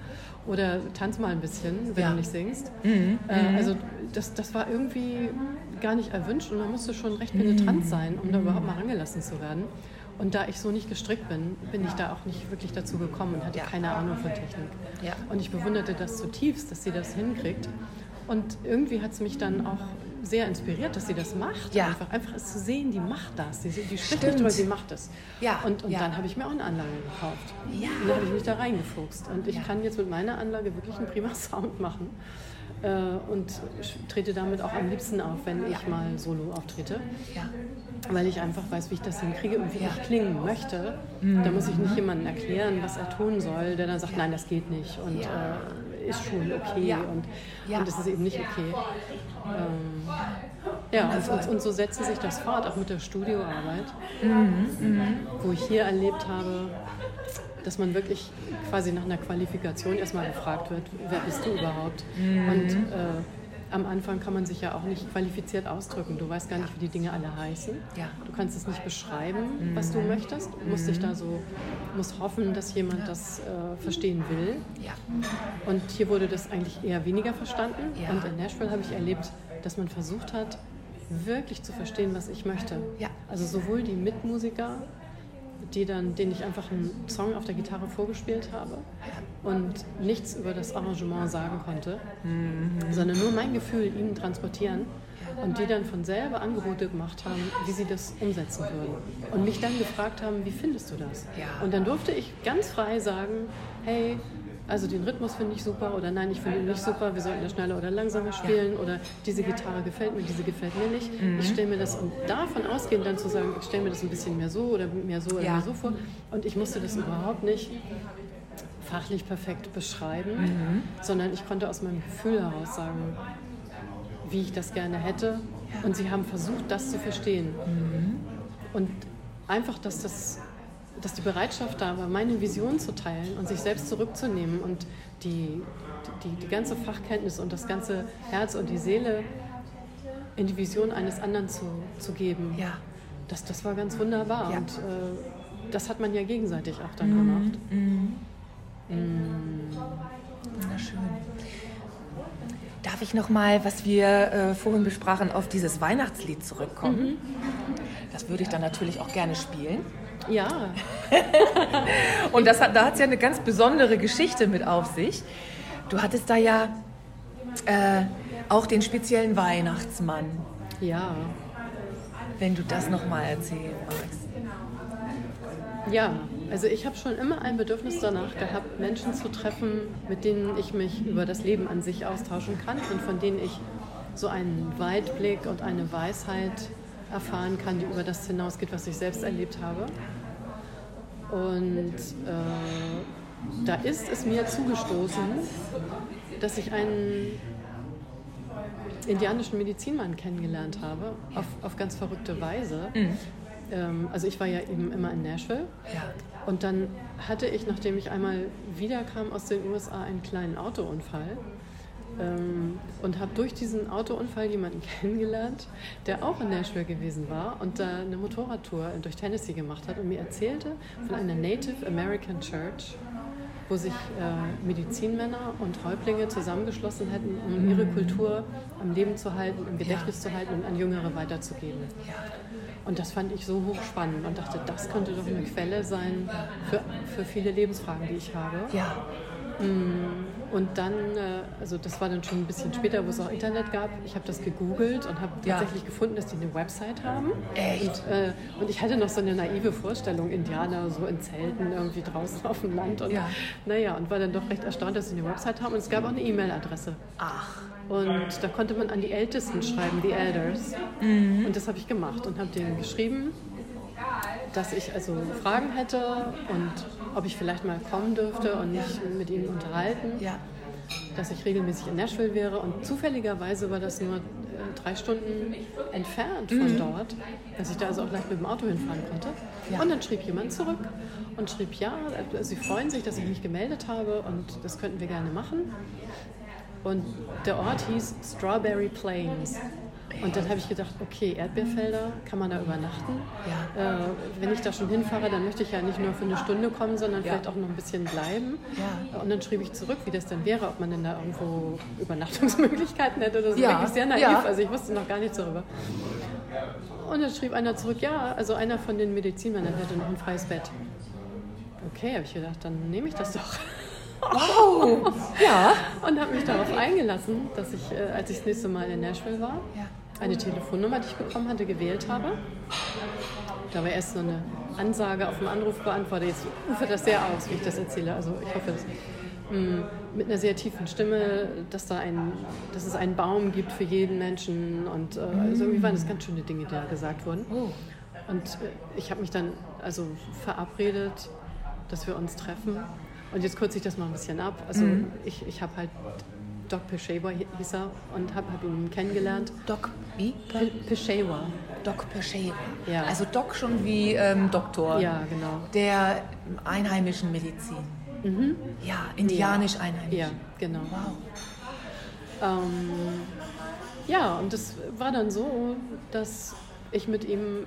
oder tanz mal ein bisschen, wenn ja. du nicht singst. Mhm. Äh, mhm. also das, das war irgendwie gar nicht erwünscht und man musste schon recht penetrant mhm. sein, um da überhaupt mal rangelassen zu werden. Und da ich so nicht gestrickt bin, bin ich da auch nicht wirklich dazu gekommen und hatte Ja. keine Ahnung von Technik. Ja. Und ich bewunderte das zutiefst, dass sie das hinkriegt. Und irgendwie hat es mich dann auch sehr inspiriert, dass sie das macht. Ja. Einfach, einfach es zu sehen, die macht das. Die, die spricht nicht drüber, sie macht es. Ja, Und, und ja. dann habe ich mir auch eine Anlage gekauft. Ja. Und dann habe ich mich da reingefuchst. Und ich Ja. kann jetzt mit meiner Anlage wirklich einen prima [laughs] Sound machen. Äh, und trete damit auch am liebsten auf, wenn ich mal solo auftrete. Ja. weil ich einfach weiß, wie ich das hinkriege und wie Ja. ich klingen möchte. Da muss ich nicht jemandem erklären, was er tun soll, der dann sagt, nein, das geht nicht. Und äh, ist schon okay. Und, und es ist eben nicht okay. Ähm, ja, und, und, und so setzte sich das fort, auch mit der Studioarbeit, wo ich hier erlebt habe, dass man wirklich quasi nach einer Qualifikation erstmal gefragt wird, wer bist du überhaupt? Und äh, am Anfang kann man sich ja auch nicht qualifiziert ausdrücken. Du weißt gar nicht, wie die Dinge alle heißen. Ja. Du kannst es nicht beschreiben, was du möchtest. Du musst dich da so, musst hoffen, dass jemand das äh, verstehen will. Ja. Und hier wurde das eigentlich eher weniger verstanden. Ja. Und in Nashville habe ich erlebt, dass man versucht hat, wirklich zu verstehen, was ich möchte. Ja. Also sowohl die Mitmusiker, die dann, denen ich einfach einen Song auf der Gitarre vorgespielt habe und nichts über das Arrangement sagen konnte, sondern nur mein Gefühl ihnen transportieren und die dann von selber Angebote gemacht haben, wie sie das umsetzen würden. Und mich dann gefragt haben, wie findest du das? Ja. Und dann durfte ich ganz frei sagen, hey, also den Rhythmus finde ich super oder nein, ich finde ihn nicht super, wir sollten das schneller oder langsamer spielen oder diese Gitarre gefällt mir, diese gefällt mir nicht. Ich stelle mir das und davon ausgehend dann zu sagen, ich stelle mir das ein bisschen mehr so oder mehr so oder Ja. mehr so vor. Und ich musste das überhaupt nicht fachlich perfekt beschreiben, sondern ich konnte aus meinem Gefühl heraus sagen, wie ich das gerne hätte. Und sie haben versucht, das zu verstehen. Und einfach, dass, das, dass die Bereitschaft da war, meine Vision zu teilen und sich selbst zurückzunehmen und die, die, die ganze Fachkenntnis und das ganze Herz und die Seele in die Vision eines anderen zu, zu geben. Ja. Das, das war ganz wunderbar Ja. und äh, das hat man ja gegenseitig auch dann gemacht. Na schön. Darf ich noch mal, was wir äh, vorhin besprachen, auf dieses Weihnachtslied zurückkommen? Das würde ich dann natürlich auch gerne spielen. Ja, [laughs] Und das hat, da hat es ja eine ganz besondere Geschichte mit auf sich. Du hattest da ja äh, auch den speziellen Weihnachtsmann, ja, wenn du das noch mal erzählen magst. ja. Also ich habe schon immer ein Bedürfnis danach gehabt, Menschen zu treffen, mit denen ich mich über das Leben an sich austauschen kann und von denen ich so einen Weitblick und eine Weisheit erfahren kann, die über das hinausgeht, was ich selbst erlebt habe. Und äh, da ist es mir zugestoßen, dass ich einen indianischen Medizinmann kennengelernt habe, auf, auf ganz verrückte Weise. Ähm, also ich war ja eben immer in Nashville. Ja. Und dann hatte ich, nachdem ich einmal wiederkam aus den USA, einen kleinen Autounfall. Ähm, und habe durch diesen Autounfall jemanden [laughs] kennengelernt, der auch in Nashville gewesen war und da eine Motorradtour durch Tennessee gemacht hat und mir erzählte von einer Native American Church, wo sich äh, Medizinmänner und Häuptlinge zusammengeschlossen hätten, um ihre Kultur am Leben zu halten, im Gedächtnis zu halten und an Jüngere weiterzugeben. Ja. Und das fand ich so hochspannend und dachte, das könnte doch eine Quelle sein für, für viele Lebensfragen, die ich habe. Ja. Und dann, äh, also das war dann schon ein bisschen später, wo es auch Internet gab. Ich habe das gegoogelt und habe Ja. tatsächlich gefunden, dass die eine Website haben. Echt? Und, äh, und ich hatte noch so eine naive Vorstellung, Indianer so in Zelten irgendwie draußen auf dem Land. Und, Ja. Naja, und war dann doch recht erstaunt, dass sie eine Website haben. Und es gab auch eine E-Mail-Adresse. Ach. Und da konnte man an die Ältesten schreiben, die Elders. Mhm. Und das habe ich gemacht und habe denen geschrieben, dass ich also Fragen hätte und ob ich vielleicht mal kommen dürfte und mich mit ihnen unterhalten, Ja. dass ich regelmäßig in Nashville wäre. Und zufälligerweise war das nur äh, drei Stunden entfernt von dort, dass ich da also auch gleich mit dem Auto hinfahren konnte. Ja. Und dann schrieb jemand zurück und schrieb, ja, äh, sie freuen sich, dass ich mich gemeldet habe und das könnten wir gerne machen. Und der Ort hieß Strawberry Plains. Und dann habe ich gedacht, okay, Erdbeerfelder, kann man da übernachten? Ja. Äh, wenn ich da schon hinfahre, dann möchte ich ja nicht nur für eine Stunde kommen, sondern Ja. vielleicht auch noch ein bisschen bleiben. Ja. Und dann schrieb ich zurück, wie das denn wäre, ob man denn da irgendwo Übernachtungsmöglichkeiten hätte oder so. Ja. Wirklich sehr naiv, also ich wusste noch gar nichts darüber. Und dann schrieb einer zurück, ja, also einer von den Medizinmännern hätte noch ein freies Bett. Okay, habe ich gedacht, dann nehme ich das doch. Wow! Ja. Und habe mich darauf eingelassen, dass ich, äh, als ich das nächste Mal in Nashville war, Ja. eine Telefonnummer, die ich bekommen hatte, gewählt habe. Da war erst so eine Ansage auf dem Anrufbeantworter. Jetzt ufert das sehr aus, wie ich das erzähle. Also ich hoffe, es, mh, mit einer sehr tiefen Stimme, dass, da ein, dass es einen Baum gibt für jeden Menschen. Und äh, also irgendwie waren das ganz schöne Dinge, die da gesagt wurden. Oh. Und äh, ich habe mich dann also verabredet, dass wir uns treffen. Und jetzt kürze ich das mal ein bisschen ab. Also ich, ich habe halt Doc Peshawar hieß er und habe hab ihn kennengelernt. Doc, wie? Pe- Peshawar. Doc Peshawar. Ja. Also Doc schon wie ähm, Doktor. Ja, genau. Der einheimischen Medizin. Ja, indianisch einheimisch. Ja, genau. Wow. Ähm, ja, und das war dann so, dass ich mit ihm,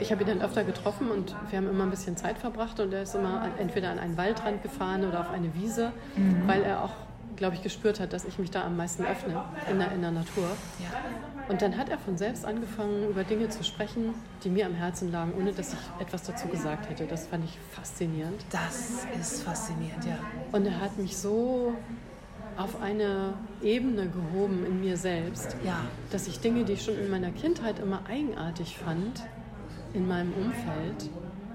ich habe ihn dann öfter getroffen und wir haben immer ein bisschen Zeit verbracht und er ist immer an, entweder an einen Waldrand gefahren oder auf eine Wiese, weil er auch, glaube ich, gespürt hat, dass ich mich da am meisten öffne in der, in der Natur. Ja. Und dann hat er von selbst angefangen, über Dinge zu sprechen, die mir am Herzen lagen, ohne dass ich etwas dazu gesagt hätte. Das fand ich faszinierend. Das ist faszinierend, ja. Und er hat mich so auf eine Ebene gehoben in mir selbst, Ja. dass ich Dinge, die ich schon in meiner Kindheit immer eigenartig fand, in meinem Umfeld,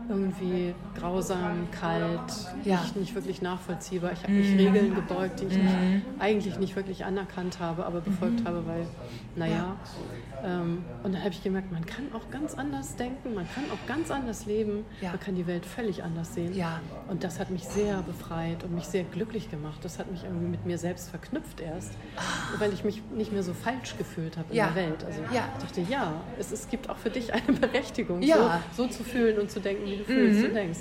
irgendwie grausam, kalt, Ja. nicht, nicht wirklich nachvollziehbar. Ich habe mich Regeln gebeugt, die ich nicht, eigentlich nicht wirklich anerkannt habe, aber befolgt habe, weil, naja. Ähm, und dann habe ich gemerkt, man kann auch ganz anders denken, man kann auch ganz anders leben, Ja. man kann die Welt völlig anders sehen. Ja. Und das hat mich sehr befreit und mich sehr glücklich gemacht. Das hat mich irgendwie mit mir selbst verknüpft erst, weil ich mich nicht mehr so falsch gefühlt habe in der Welt. Also ich dachte, ja, es, es gibt auch für dich eine [laughs] Berechtigung, so, so zu fühlen und zu denken, wie du fühlst und denkst.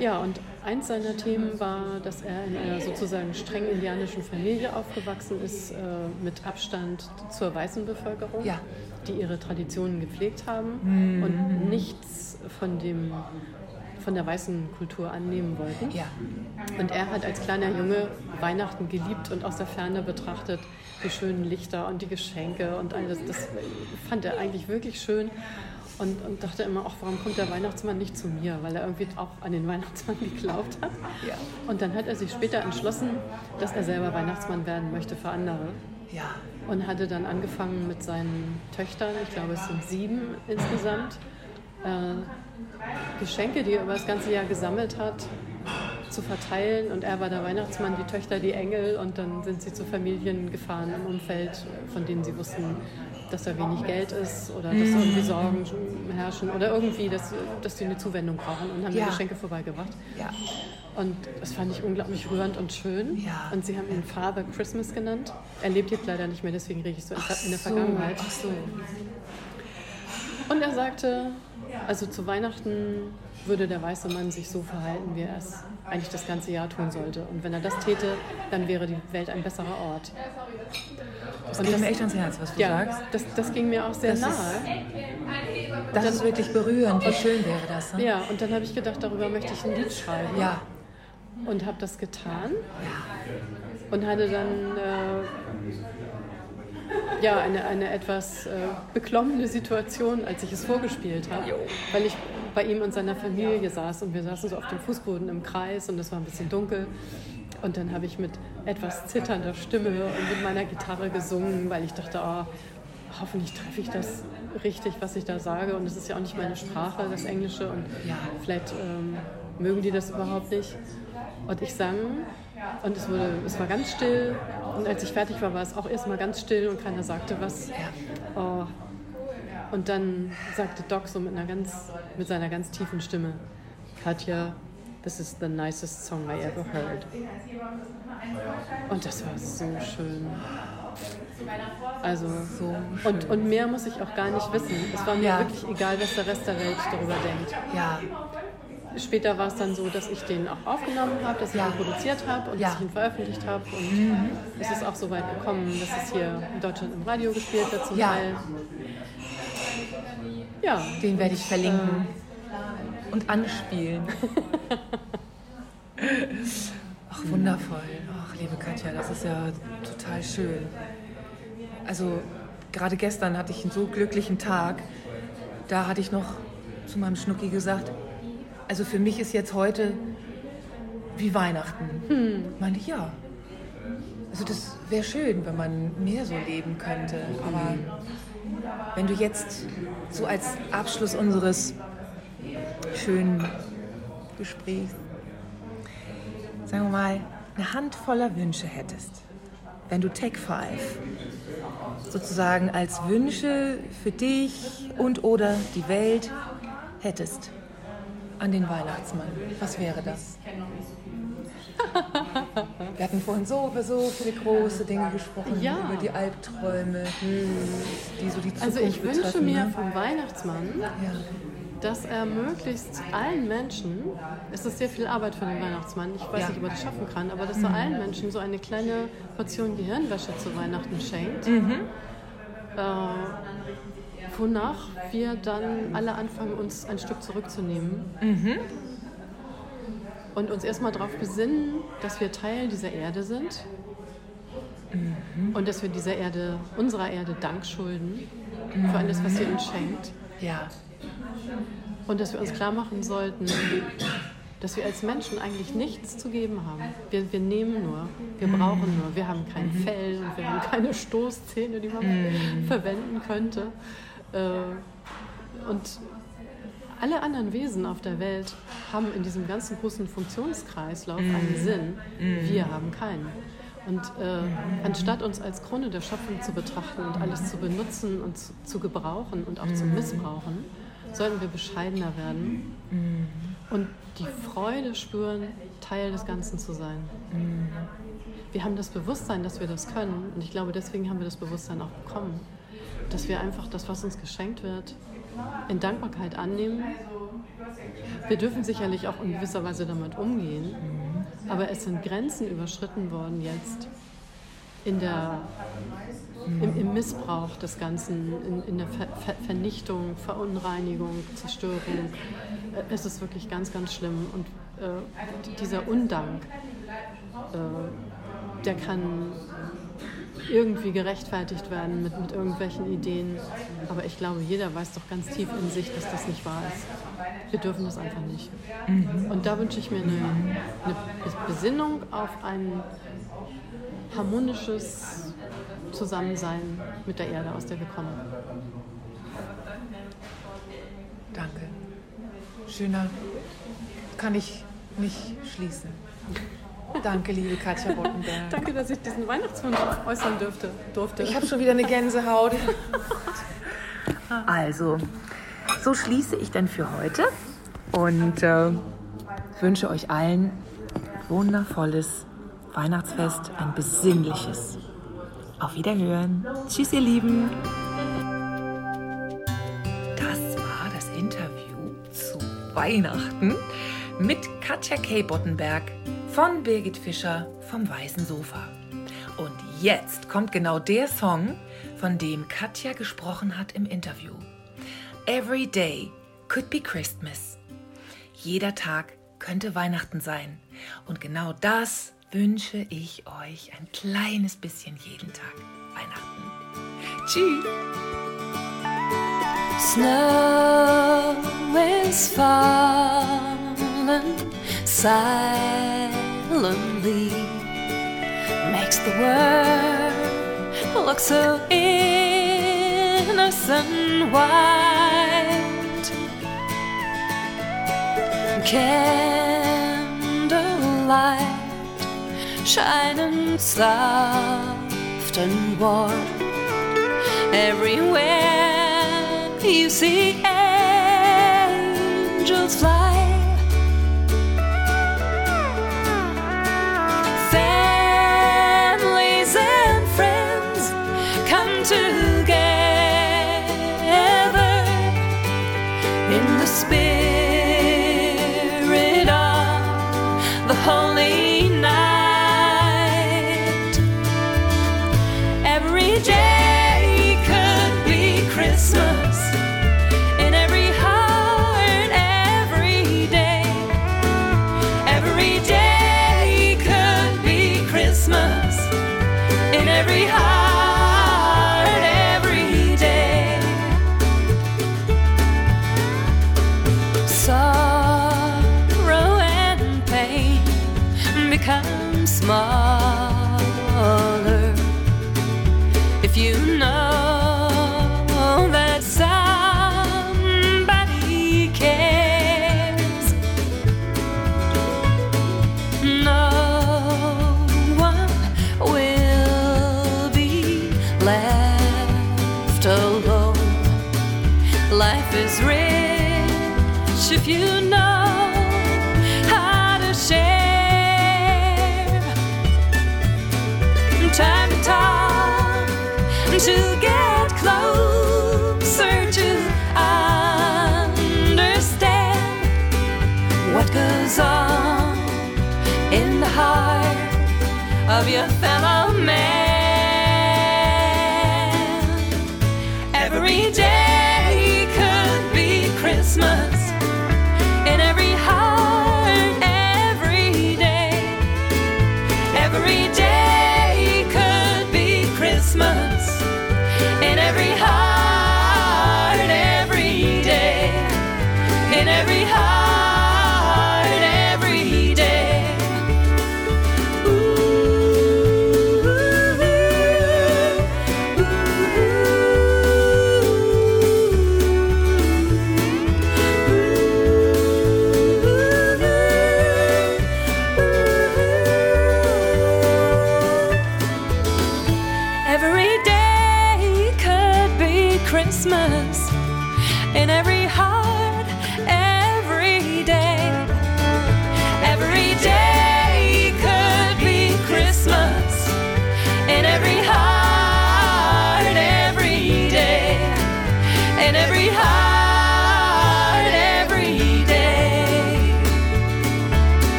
Ja, und eins seiner Themen war, dass er in einer sozusagen streng indianischen Familie aufgewachsen ist, äh, mit Abstand zur weißen Bevölkerung, Ja. die ihre Traditionen gepflegt haben und nichts von, dem, von der weißen Kultur annehmen wollten. Ja. Und er hat als kleiner Junge Weihnachten geliebt und aus der Ferne betrachtet die schönen Lichter und die Geschenke und alles. Das fand er eigentlich wirklich schön. Und, und dachte immer, ach, warum kommt der Weihnachtsmann nicht zu mir? Weil er irgendwie auch an den Weihnachtsmann [laughs] geglaubt hat. Ja. Und dann hat er sich später entschlossen, dass er selber Weihnachtsmann werden möchte für andere. Ja. Und hatte dann angefangen mit seinen Töchtern, ich glaube es sind sieben insgesamt, äh, Geschenke, die er über das ganze Jahr gesammelt hat, zu verteilen. Und er war der Weihnachtsmann, die Töchter die Engel. Und dann sind sie zu Familien gefahren im Umfeld, von denen sie wussten, dass da wenig Geld ist oder dass irgendwie Sorgen herrschen oder irgendwie, dass, dass die eine Zuwendung brauchen und haben Ja. mir Geschenke vorbeigebracht. Ja. Und das fand ich unglaublich rührend und schön. Ja. Und sie haben ihn Father Christmas genannt. Er lebt jetzt leider nicht mehr, deswegen rede ich so in, in der So. Vergangenheit. Ach so. Und er sagte, also zu Weihnachten würde der weiße Mann sich so verhalten, wie er es eigentlich das ganze Jahr tun sollte. Und wenn er das täte, dann wäre die Welt ein besserer Ort. Das Und geht das- mir echt ans Herz, was du Ja, sagst. das, das ging mir auch sehr Das ist- nahe. Das ist wirklich berührend. Wie schön wäre das. Ne? Ja, und dann habe ich gedacht, darüber möchte ich ein Lied schreiben. Ja. Und habe das getan. Und hatte dann äh, ja, eine, eine etwas äh, beklommene Situation, als ich es vorgespielt habe. Weil ich bei ihm und seiner Familie saß und wir saßen so auf dem Fußboden im Kreis und es war ein bisschen dunkel. Und dann habe ich mit etwas zitternder Stimme und mit meiner Gitarre gesungen, weil ich dachte, oh, hoffentlich treffe ich das richtig, was ich da sage. Und es ist ja auch nicht meine Sprache, das Englische. Und vielleicht ähm, mögen die das überhaupt nicht. Und ich sang und es, wurde, es war ganz still. Und als ich fertig war, war es auch erstmal ganz still und keiner sagte was. Oh. Und dann sagte Doc so mit, einer ganz, mit seiner ganz tiefen Stimme, Katja, this is the nicest song I ever heard. Und das war so schön. Also, So und, und mehr muss ich auch gar nicht wissen. Es war mir Ja. wirklich egal, was der Rest der Welt darüber denkt. Ja. Später war es dann so, dass ich den auch aufgenommen habe, dass ich Ja. ihn produziert habe und Ja. dass ich ihn veröffentlicht habe. Und es ist auch so weit gekommen, dass es hier in Deutschland im Radio gespielt wird zum. Teil. Ja, Den werde ich verlinken und anspielen. [laughs] Ach, wundervoll. Ach, liebe Katja, das ist ja total schön. Also gerade gestern hatte ich einen so glücklichen Tag. Da hatte ich noch zu meinem Schnucki gesagt, also für mich ist jetzt heute wie Weihnachten. Hm. Meinte ich, ja. Also das wäre schön, wenn man mehr so leben könnte. Aber wenn du jetzt so als Abschluss unseres schönen Gesprächs, sagen wir mal, eine Hand voller Wünsche hättest, wenn du Take Five sozusagen als Wünsche für dich und oder die Welt hättest an den Weihnachtsmann, was wäre das? [laughs] Wir hatten vorhin so über so viele große Dinge gesprochen, ja. über die Albträume, die so die Zukunft Also ich wünsche betreffen, mir ne? vom Weihnachtsmann, ja. dass er möglichst allen Menschen, es ist sehr viel Arbeit für den Weihnachtsmann, ich weiß Ja. nicht, ob er das schaffen kann, aber dass er allen Menschen so eine kleine Portion Gehirnwäsche zu Weihnachten schenkt. Äh, wonach wir dann alle anfangen, uns ein Stück zurückzunehmen. Und uns erstmal darauf besinnen, dass wir Teil dieser Erde sind und dass wir dieser Erde, unserer Erde Dank schulden für alles, was sie uns schenkt. ja. Und dass wir uns klar machen sollten, dass wir als Menschen eigentlich nichts zu geben haben. Wir, wir nehmen nur, wir brauchen nur. Wir haben kein Fell und wir haben keine Stoßzähne, die man verwenden könnte. Äh, Und alle anderen Wesen auf der Welt haben in diesem ganzen großen Funktionskreislauf einen Sinn. Wir haben keinen. Und äh, anstatt uns als Krone der Schöpfung zu betrachten und alles zu benutzen und zu, zu gebrauchen und auch zu missbrauchen, sollten wir bescheidener werden. Und die Freude spüren, Teil des Ganzen zu sein. Wir haben das Bewusstsein, dass wir das können. Und ich glaube, deswegen haben wir das Bewusstsein auch bekommen, dass wir einfach das, was uns geschenkt wird, in Dankbarkeit annehmen. Wir dürfen sicherlich auch in gewisser Weise damit umgehen, aber es sind Grenzen überschritten worden jetzt in der, im, im Missbrauch des Ganzen, in, in der Ver Ver Vernichtung, Verunreinigung, Zerstörung. Es ist wirklich ganz, ganz schlimm. Und äh, dieser Undank, äh, der kann irgendwie gerechtfertigt werden mit, mit irgendwelchen Ideen. Aber ich glaube, jeder weiß doch ganz tief in sich, dass das nicht wahr ist. Wir dürfen das einfach nicht. Und da wünsche ich mir eine, eine Besinnung auf ein harmonisches Zusammensein mit der Erde, aus der wir kommen. Danke. Schöner kann ich nicht schließen. Danke, liebe Katja Rottenberg. Danke, dass ich diesen Weihnachtswunsch äußern dürfte. durfte. Ich habe schon wieder eine Gänsehaut. Also, so schließe ich dann für heute und äh, wünsche euch allen ein wundervolles Weihnachtsfest, ein besinnliches. Auf Wiederhören. Tschüss, ihr Lieben. Das war das Interview zu Weihnachten mit Katja K. Bottenberg von Birgit Fischer vom Weißen Sofa. Und jetzt kommt genau der Song, von dem Katja gesprochen hat im Interview. Every day could be Christmas. Jeder Tag könnte Weihnachten sein. Und genau das wünsche ich euch ein kleines bisschen jeden Tag Weihnachten. Tschüss. Snow is falling silently, makes the world look so innocent white. Candlelight shining soft and warm everywhere you see angels fly. love you, fella.